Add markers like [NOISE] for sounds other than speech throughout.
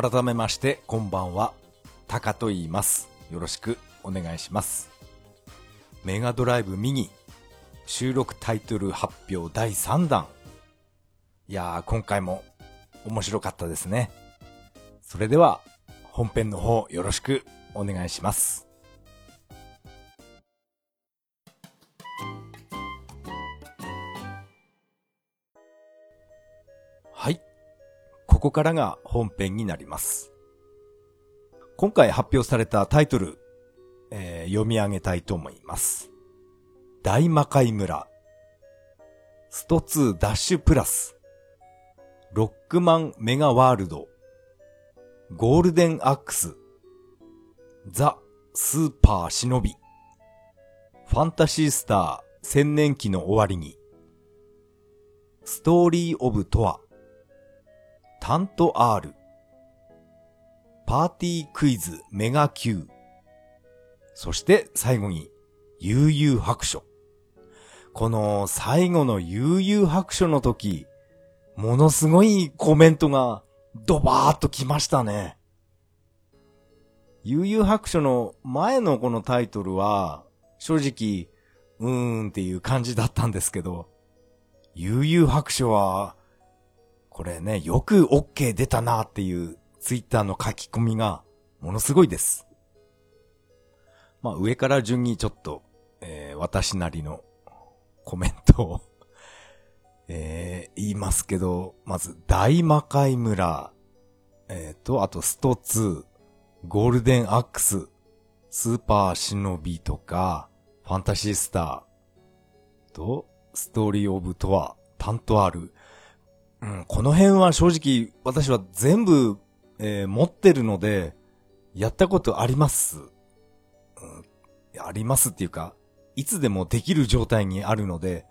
改めまして、こんばんは。タカと言います。よろしくお願いします。メガドライブミニ、収録タイトル発表第3弾。いやー、今回も面白かったですね。それでは、本編の方よろしくお願いします。ここからが本編になります。今回発表されたタイトル、えー読み上げたいと思います。大魔界村、スト2ダッシュプラス、ロックマンメガワールド、ゴールデンアックス、ザ・スーパー忍び、ファンタシースター千年期の終わりに、ストーリーオブとは、タント R、パーティークイズメガ Q、そして最後に、悠々白書。この最後の悠々白書の時、ものすごいコメントがドバーっと来ましたね。悠々白書の前のこのタイトルは、正直、うーんっていう感じだったんですけど、悠々白書は、これね、よく OK 出たなっていうツイッターの書き込みがものすごいです。まあ上から順にちょっと、えー私なりのコメントを、[LAUGHS] えー言いますけど、まず大魔界村、えーと、あとスト2、ゴールデンアックス、スーパー忍びとか、ファンタシースターと、ストーリーオブとは、タントある。うん、この辺は正直私は全部、えー持ってるので、やったことあります。うん、ありますっていうか、いつでもできる状態にあるので、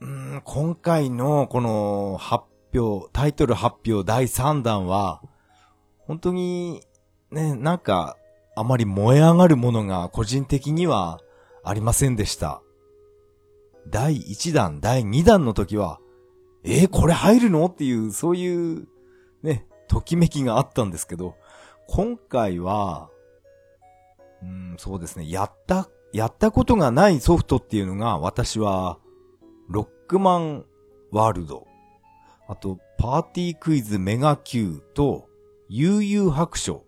うん、今回のこの発表、タイトル発表第3弾は、本当に、ね、なんか、あまり燃え上がるものが個人的にはありませんでした。第1弾、第2弾の時は、えーこれ入るの？っていう、そういう、ね、ときめきがあったんですけど、今回は、うん、そうですね、やった、やったことがないソフトっていうのが、私は、ロックマンワールド、あと、パーティークイズメガ Q と、悠々白書。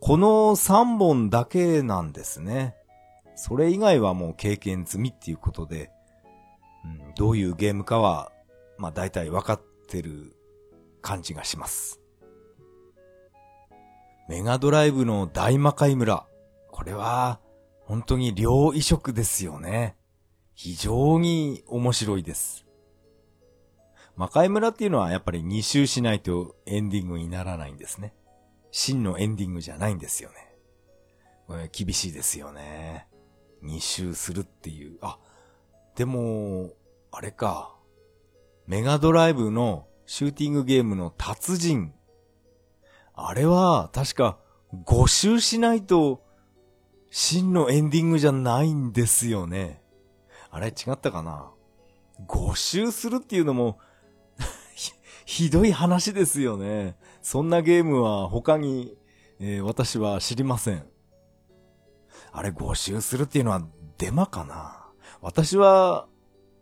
この3本だけなんですね。それ以外はもう経験済みっていうことで、うん、どういうゲームかは、まあ大体分かってる感じがします。メガドライブの大魔界村。これは、本当に両移植ですよね。非常に面白いです。魔界村っていうのはやっぱり2周しないとエンディングにならないんですね。真のエンディングじゃないんですよね。これ厳しいですよね。2周するっていう。あ、でも、あれか。メガドライブのシューティングゲームの達人。あれは、確か5周しないと、真のエンディングじゃないんですよね。あれ違ったかな ?5 周するっていうのも [LAUGHS] ひ、どい話ですよね。そんなゲームは他に、えー私は知りません。あれ5周するっていうのはデマかな？私は、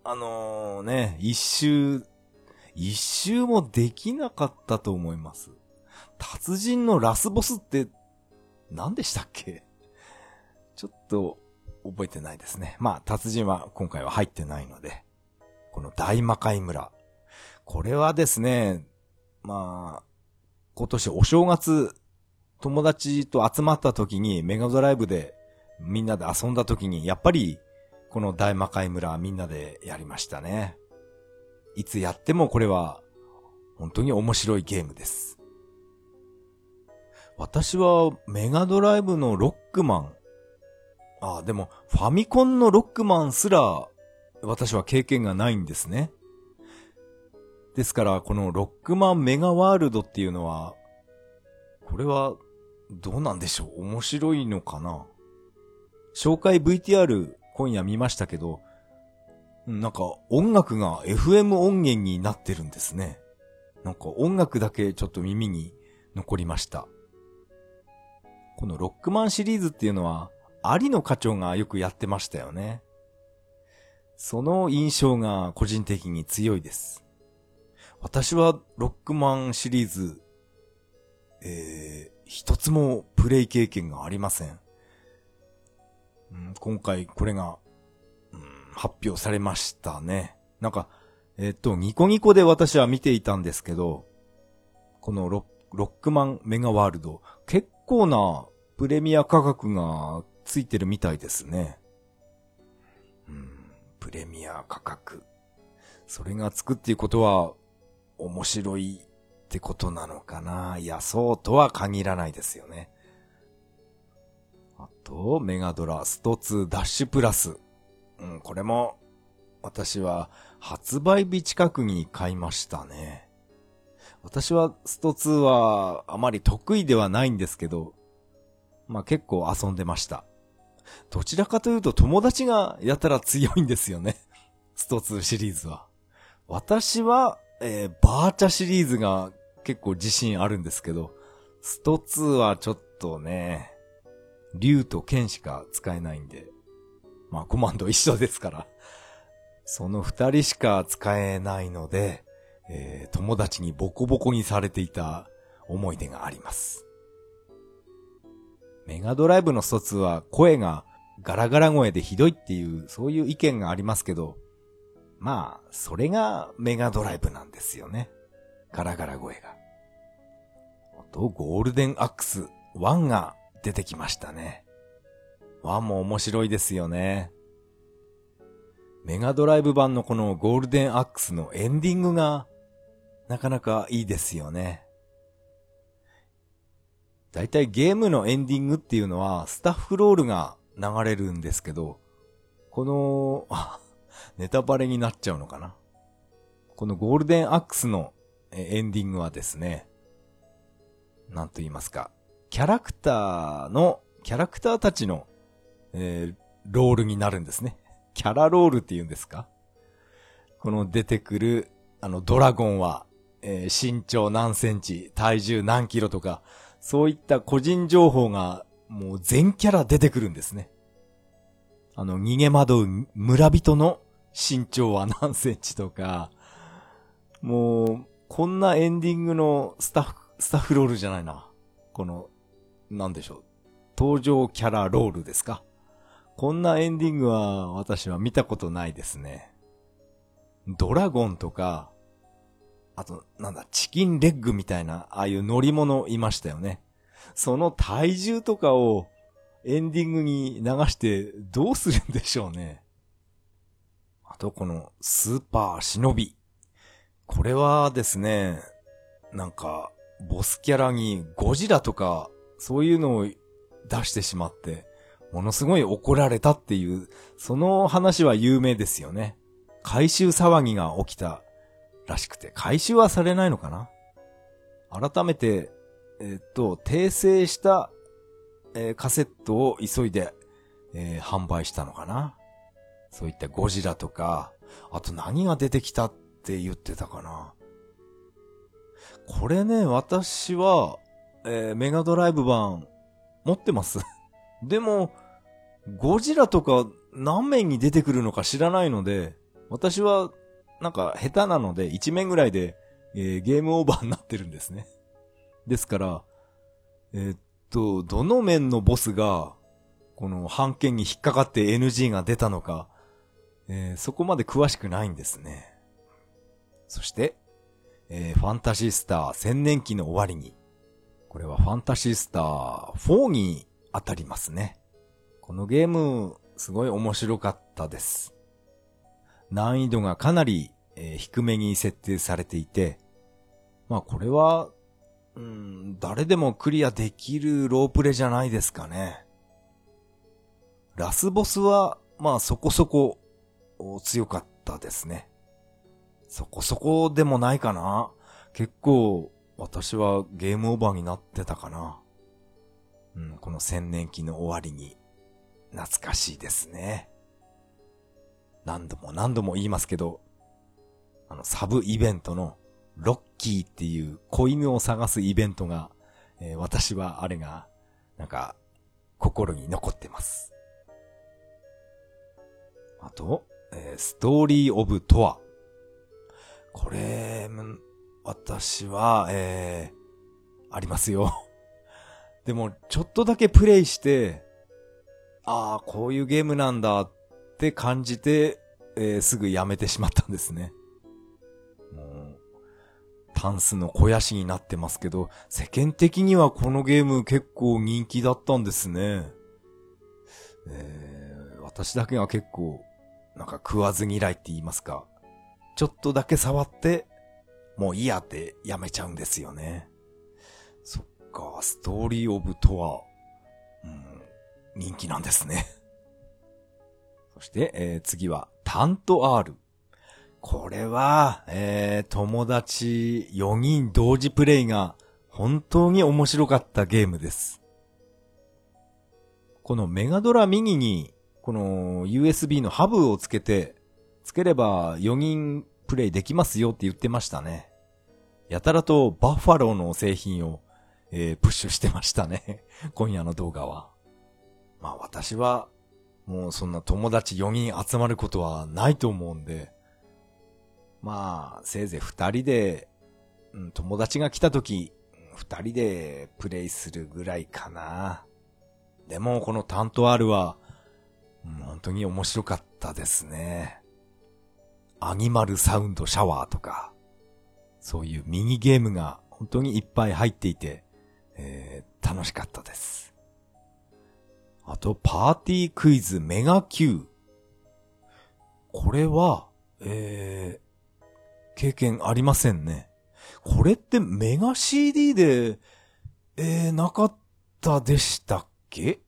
あのね、一周、一周もできなかったと思います。達人のラスボスって、何でしたっけ？ちょっと覚えてないですね。まあ、達人は今回は入ってないので、この大魔界村。これはですね、まあ、今年お正月、友達と集まった時にメガドライブでみんなで遊んだ時に、やっぱりこの大魔界村みんなでやりましたね。いつやってもこれは本当に面白いゲームです。私はメガドライブのロックマン。あ、でもファミコンのロックマンすら私は経験がないんですね。ですから、このロックマンメガワールドっていうのは、これはどうなんでしょう面白いのかな紹介 VTR 今夜見ましたけど、なんか音楽が FM 音源になってるんですね。なんか音楽だけちょっと耳に残りました。このロックマンシリーズっていうのは、有野課長がよくやってましたよね。その印象が個人的に強いです。私はロックマンシリーズ、えー、一つもプレイ経験がありません。うん、今回これが、うん、発表されましたね。なんか、えっと、ニコニコで私は見ていたんですけど、このロックマンメガワールド、結構なプレミア価格がついてるみたいですね。うん、プレミア価格。それがつくっていうことは、面白いってことなのかないや、そうとは限らないですよね。と、メガドラスト2ダッシュプラス。うん、これも、私は発売日近くに買いましたね。私はスト2はあまり得意ではないんですけど、まあ結構遊んでました。どちらかというと友達がやたら強いんですよね。[LAUGHS] スト2シリーズは。私は、えー、バーチャシリーズが結構自信あるんですけど、スト2はちょっとね、竜と剣しか使えないんで、まあコマンド一緒ですから、その二人しか使えないので、えー、友達にボコボコにされていた思い出があります。メガドライブの一つは声がガラガラ声でひどいっていう、そういう意見がありますけど、まあ、それがメガドライブなんですよね。ガラガラ声が。あと、ゴールデンアックス1が出てきましたね。1も面白いですよね。メガドライブ版のこのゴールデンアックスのエンディングがなかなかいいですよね。だいたいゲームのエンディングっていうのはスタッフロールが流れるんですけど、この、[LAUGHS] ネタバレになっちゃうのかな。このゴールデンアックスのエンディングはですね、なんと言いますか、キャラクターの、キャラクターたちの、えー、ロールになるんですね。[LAUGHS] キャラロールって言うんですか？この出てくる、あの、ドラゴンは、えー、身長何センチ、体重何キロとか、そういった個人情報が、もう全キャラ出てくるんですね。あの、逃げ惑う村人の身長は何センチとか、もう、こんなエンディングのスタッフ、スタッフロールじゃないな。この、なんでしょう。登場キャラロールですか？こんなエンディングは私は見たことないですね。ドラゴンとか、あと、なんだ、チキンレッグみたいな、ああいう乗り物いましたよね。その体重とかをエンディングに流してどうするんでしょうね。あと、このスーパー忍び。これはですね、なんか、ボスキャラにゴジラとか、そういうのを出してしまって、ものすごい怒られたっていう、その話は有名ですよね。回収騒ぎが起きたらしくて、回収はされないのかな？改めて、えっと、訂正した、えー、カセットを急いで、えー、販売したのかな？そういったゴジラとか、あと何が出てきたって言ってたかな？これね、私は、えー、メガドライブ版持ってます？[LAUGHS] でも、ゴジラとか何面に出てくるのか知らないので、私はなんか下手なので1面ぐらいで、えー、ゲームオーバーになってるんですね。ですから、えー、っと、どの面のボスが、この判件に引っかかって NG が出たのか、えー、そこまで詳しくないんですね。そして、えー、ファンタシースター千年期の終わりに、これはファンタシースター4に当たりますね。このゲーム、すごい面白かったです。難易度がかなり、えー、低めに設定されていて、まあこれは、うん、誰でもクリアできるロープレじゃないですかね。ラスボスは、まあそこそこ強かったですね。そこそこでもないかな。結構私はゲームオーバーになってたかな。うん、この千年期の終わりに懐かしいですね。何度も何度も言いますけど、あの、サブイベントのロッキーっていう子犬を探すイベントが、えー、私はあれが、なんか、心に残ってます。あと、えー、ストーリーオブトア。これ、私は、えー、ありますよ。[LAUGHS] でも、ちょっとだけプレイして、ああ、こういうゲームなんだって感じて、えー、すぐやめてしまったんですね。もう、タンスの肥やしになってますけど、世間的にはこのゲーム結構人気だったんですね。えー、私だけが結構、なんか食わず嫌いって言いますか。ちょっとだけ触って、もういいやってやめちゃうんですよね。そっか、ストーリーオブとは、うん、人気なんですね。[LAUGHS] そして、えー、次は、タント R。これは、えー、友達4人同時プレイが本当に面白かったゲームです。このメガドラミニに、この USB のハブをつけて、つければ4人プレイできますよって言ってましたね。やたらとバッファローの製品を、えー、プッシュしてましたね。[LAUGHS] 今夜の動画は。まあ私は、もうそんな友達4人集まることはないと思うんで、まあ、せいぜい2人で、うん、友達が来た時、2人でプレイするぐらいかな。でも、このタント R は、本当に面白かったですね。アニマルサウンドシャワーとか、そういうミニゲームが本当にいっぱい入っていて、えー、楽しかったです。あと、パーティークイズメガ Q。これは、えー、経験ありませんね。これってメガ CD で、えー、なかったでしたっけ？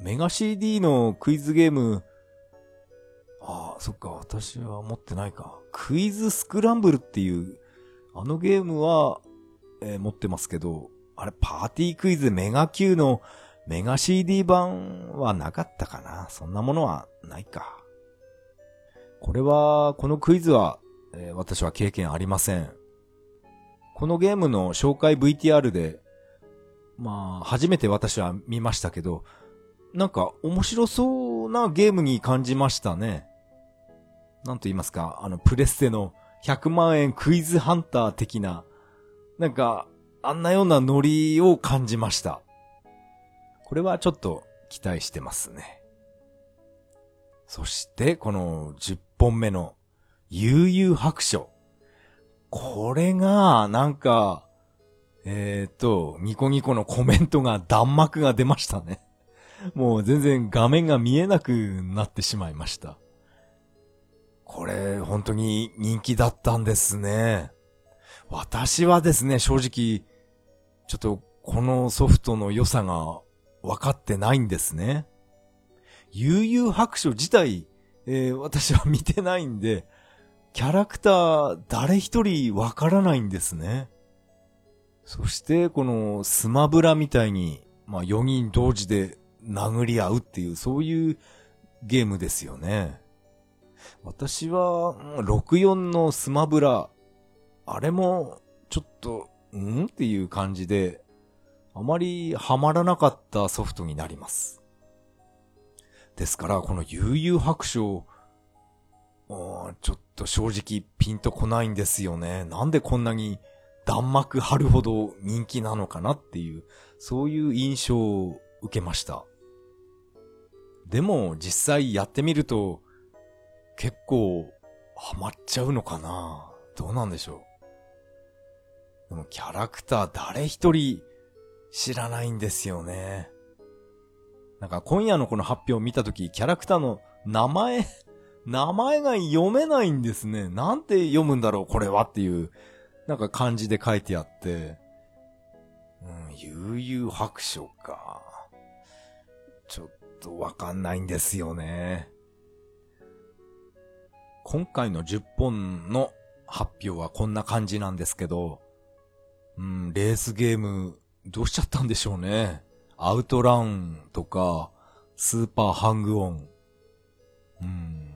メガ CD のクイズゲーム、ああ、そっか、私は持ってないか。クイズスクランブルっていう、あのゲームは、えー、持ってますけど、あれ、パーティークイズメガ Q のメガ CD 版はなかったかなそんなものはないか。これは、このクイズは、えー、私は経験ありません。このゲームの紹介 VTR で、まあ、初めて私は見ましたけど、なんか面白そうなゲームに感じましたね。なんと言いますか、あの、プレステの100万円クイズハンター的な、なんか、あんなようなノリを感じました。これはちょっと期待してますね。そして、この10本目の悠々白書。これが、なんか、えっ、ー、と、ニコニコのコメントが弾幕が出ましたね。もう全然画面が見えなくなってしまいました。これ、本当に人気だったんですね。私はですね、正直、ちょっとこのソフトの良さが分かってないんですね。悠々白書自体、えー、私は見てないんで、キャラクター誰一人分からないんですね。そして、このスマブラみたいに、まあ4人同時で殴り合うっていう、そういうゲームですよね。私は、64のスマブラ、あれも、ちょっと、ん？っていう感じで、あまりハマらなかったソフトになります。ですから、この悠々白書、ちょっと正直ピンとこないんですよね。なんでこんなに弾幕張るほど人気なのかなっていう、そういう印象を受けました。でも実際やってみると結構ハマっちゃうのかな？どうなんでしょう？でもキャラクター誰一人知らないんですよね。なんか今夜のこの発表を見たとき、キャラクターの名前、[LAUGHS] 名前が読めないんですね。なんて読むんだろう、これはっていう、なんか漢字で書いてあって。うん、悠々白書か。ちょっとわかんないんですよね。今回の10本の発表はこんな感じなんですけど、うん、レースゲームどうしちゃったんでしょうね。アウトランとか、スーパーハングオン。うん。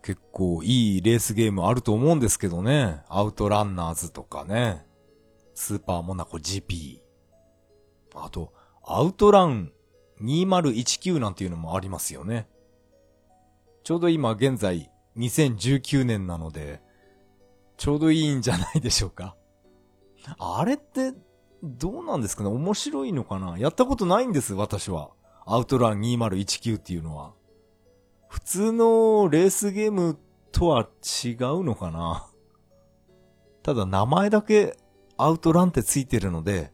結構いいレースゲームあると思うんですけどね。アウトランナーズとかね。スーパーモナコ GP。あと、アウトラン2019なんていうのもありますよね。ちょうど今現在2019年なので、ちょうどいいんじゃないでしょうか。あれって、どうなんですかね？面白いのかな？やったことないんです、私は。アウトラン2019っていうのは。普通のレースゲームとは違うのかな？ただ名前だけアウトランってついてるので、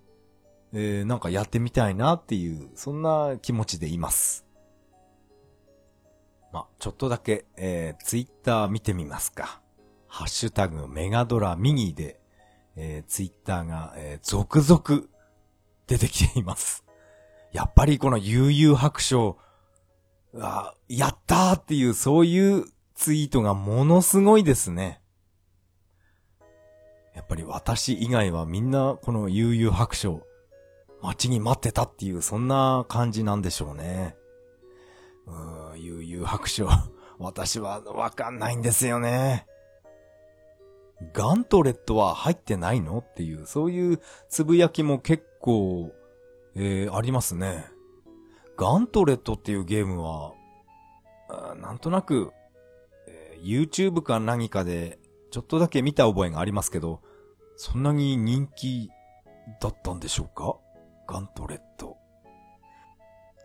えー、なんかやってみたいなっていう、そんな気持ちでいます。まちょっとだけ、えー、ツイッター見てみますか。ハッシュタグメガドラミニで、えー、ツイッターが、えー、続々出てきています。やっぱりこの悠々白書、あ、やったーっていう、そういうツイートがものすごいですね。やっぱり私以外はみんなこの悠々白書、待ちに待ってたっていう、そんな感じなんでしょうね。うーん、悠々白書、[LAUGHS] 私はわかんないんですよね。ガントレットは入ってないの？っていう、そういうつぶやきも結構、えー、ありますね。ガントレットっていうゲームは、なんとなく、えー、YouTube か何かでちょっとだけ見た覚えがありますけど、そんなに人気だったんでしょうか？ガントレット。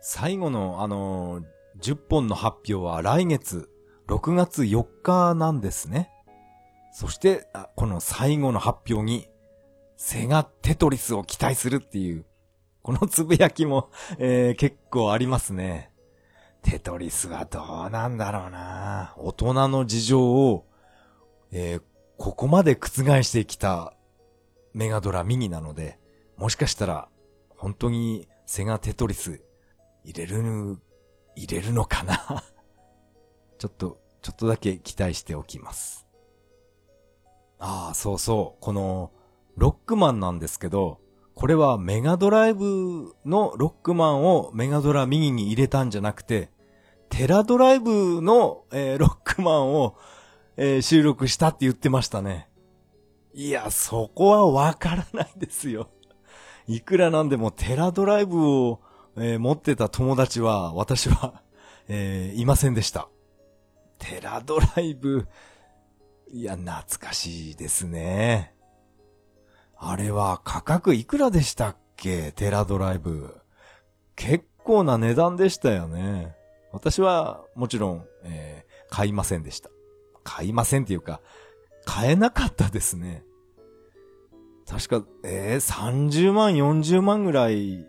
最後のあのー、10本の発表は来月6月4日なんですね。そして、この最後の発表に、セガテトリスを期待するっていう、このつぶやきも、[LAUGHS] えー、結構ありますね。テトリスはどうなんだろうな大人の事情を、えー、ここまで覆してきたメガドラミニなので、もしかしたら、本当にセガテトリス入れる、入れるのかな？[LAUGHS] ちょっと、ちょっとだけ期待しておきます。ああ、そうそう。この、ロックマンなんですけど、これはメガドライブのロックマンをメガドラ右に入れたんじゃなくて、テラドライブの、えー、ロックマンを、えー、収録したって言ってましたね。いや、そこはわからないですよ。いくらなんでもテラドライブを、えー、持ってた友達は、私は、[LAUGHS] えいませんでした。テラドライブ、いや、懐かしいですね。あれは価格いくらでしたっけ？テラドライブ。結構な値段でしたよね。私はもちろん、えー、買いませんでした。買いませんっていうか、買えなかったですね。確か、えー、30万、40万ぐらい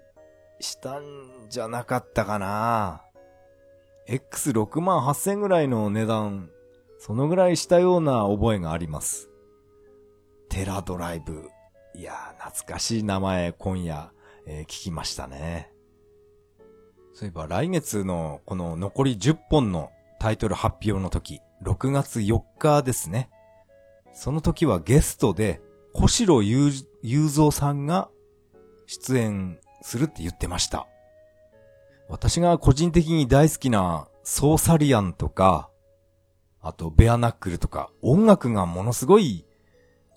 したんじゃなかったかな。X68000 ぐらいの値段、そのぐらいしたような覚えがあります。テラドライブ。いやー、懐かしい名前、今夜、えー、聞きましたね。そういえば来月のこの残り10本のタイトル発表の時、6月4日ですね。その時はゲストで、小城雄三さんが出演するって言ってました。私が個人的に大好きなソーサリアンとか、あとベアナックルとか、音楽がものすごい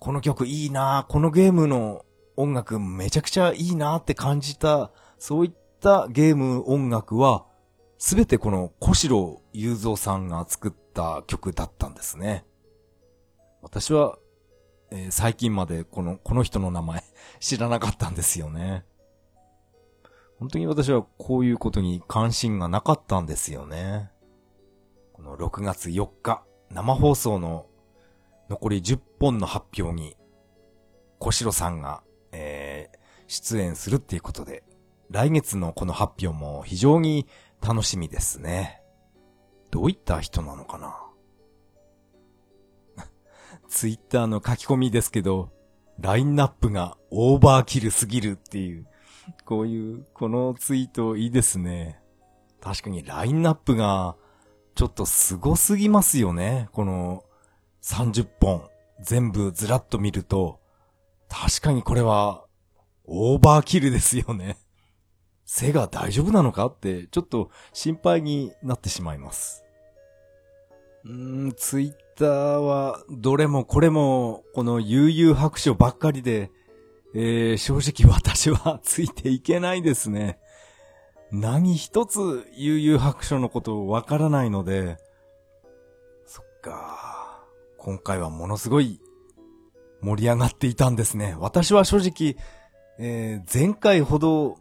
この曲いいなこのゲームの音楽めちゃくちゃいいなって感じた、そういったゲーム音楽は、すべてこの小城雄三さんが作った曲だったんですね。私は、えー、最近までこの、この人の名前 [LAUGHS] 知らなかったんですよね。本当に私はこういうことに関心がなかったんですよね。この6月4日、生放送の残り10本の発表に、小城さんが、えー、出演するっていうことで、来月のこの発表も非常に楽しみですね。どういった人なのかな？[LAUGHS] ツイッターの書き込みですけど、ラインナップがオーバーキルすぎるっていう、こういう、このツイートいいですね。確かにラインナップが、ちょっと凄すぎますよね。この、30本全部ずらっと見ると、確かにこれはオーバーキルですよね。背が大丈夫なのかってちょっと心配になってしまいます。うーん、ツイッターは、どれもこれも、この悠々白書ばっかりで、えー、正直私はついていけないですね。何一つ悠々白書のことわからないので、そっか。今回はものすごい盛り上がっていたんですね。私は正直、えー、前回ほど、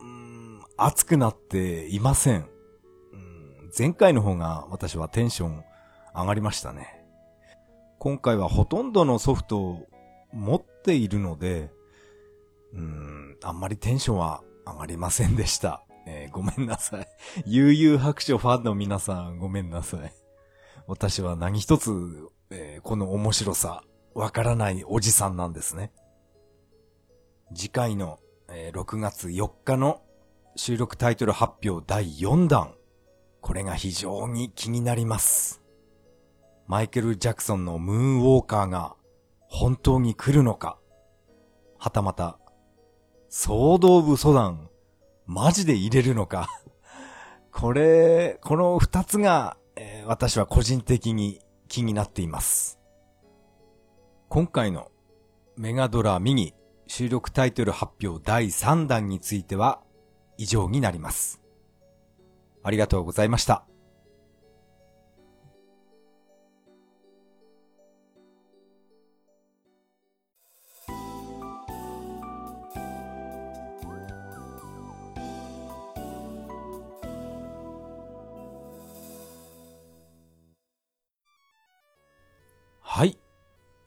うん、熱くなっていません。うん、前回の方が私はテンション上がりましたね。今回はほとんどのソフトを持っているので、うん、あんまりテンションは上がりませんでした。[LAUGHS] えー、ごめんなさい。[LAUGHS] 悠々白書ファンの皆さんごめんなさい。[LAUGHS] 私は何一つ、えー、この面白さ、わからないおじさんなんですね。次回の、えー、6月4日の収録タイトル発表第4弾。これが非常に気になります。マイケル・ジャクソンのムーンウォーカーが本当に来るのかはたまた、ソード・オブ・ソダン、マジで入れるのか [LAUGHS] これ、この二つが、えー、私は個人的に気になっています。今回のメガドラミニ収録タイトル発表第3弾については以上になります。ありがとうございました。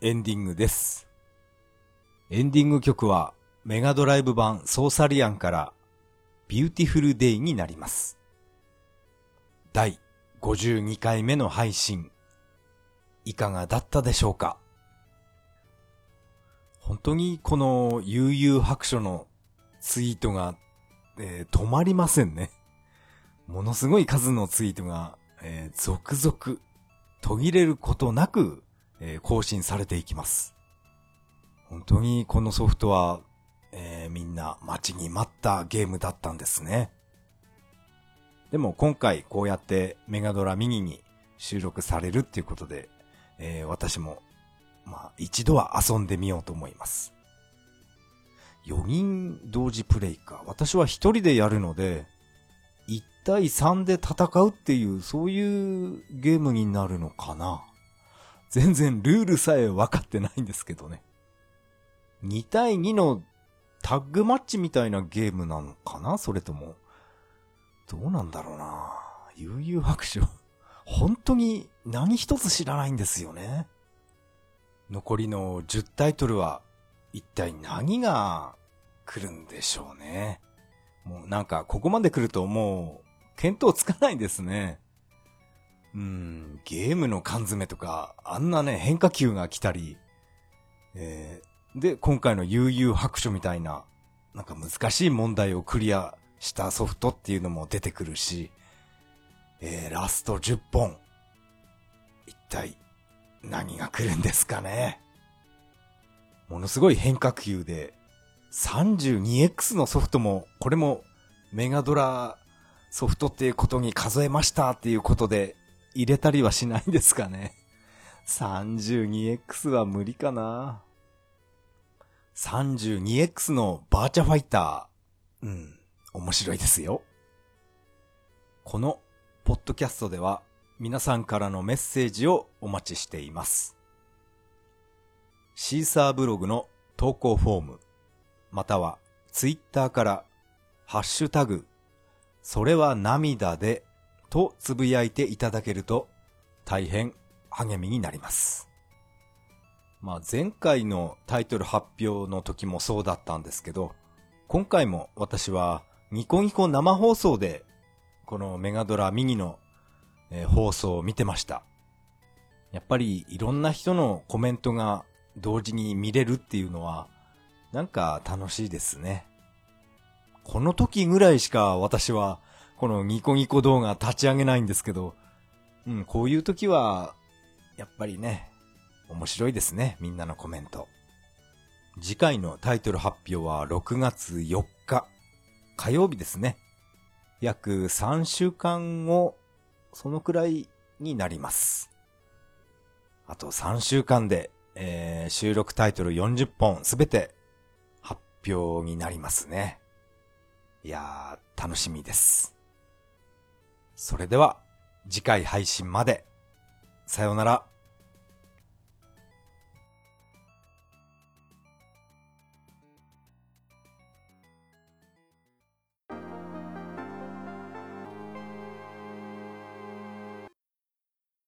エンディングです。エンディング曲はメガドライブ版ソーサリアンから Beautiful Day になります。第52回目の配信、いかがだったでしょうか？本当にこの幽遊白書のツイートが、えー、止まりませんね。ものすごい数のツイートが、えー、続々途切れることなくえー、更新されていきます。本当にこのソフトは、えー、みんな待ちに待ったゲームだったんですね。でも今回こうやってメガドラミニに収録されるっていうことで、えー、私も、まあ一度は遊んでみようと思います。4人同時プレイか。私は1人でやるので、1対3で戦うっていう、そういうゲームになるのかな。全然ルールさえ分かってないんですけどね。2対2のタッグマッチみたいなゲームなのかな？それとも。どうなんだろうな？悠々白書。本当に何一つ知らないんですよね。残りの10タイトルは一体何が来るんでしょうね。もうなんかここまで来るともう見当つかないですね。うん、ゲームの缶詰とか、あんなね、変化球が来たり、えー、で、今回の悠々白書みたいな、なんか難しい問題をクリアしたソフトっていうのも出てくるし、えー、ラスト10本。一体、何が来るんですかね。ものすごい変化球で、32X のソフトも、これもメガドラソフトっていうことに数えましたっていうことで入れたりはしないんですかね。32X は無理かな。32X のバーチャファイター。うん、面白いですよ。このポッドキャストでは皆さんからのメッセージをお待ちしています。シーサーブログの投稿フォーム、またはツイッターからハッシュタグ、それは涙でとつぶやいていただけると大変励みになります。まあ前回のタイトル発表の時もそうだったんですけど、今回も私はニコニコ生放送でこのメガドラミニの、え、放送を見てました。やっぱりいろんな人のコメントが同時に見れるっていうのはなんか楽しいですね。この時ぐらいしか私はこのニコニコ動画立ち上げないんですけど、うん、こういう時は、やっぱりね、面白いですね、みんなのコメント。次回のタイトル発表は6月4日、火曜日ですね。約3週間後、そのくらいになります。あと3週間で、えー、収録タイトル40本すべて発表になりますね。いやー、楽しみです。それでは次回配信まで。さようなら。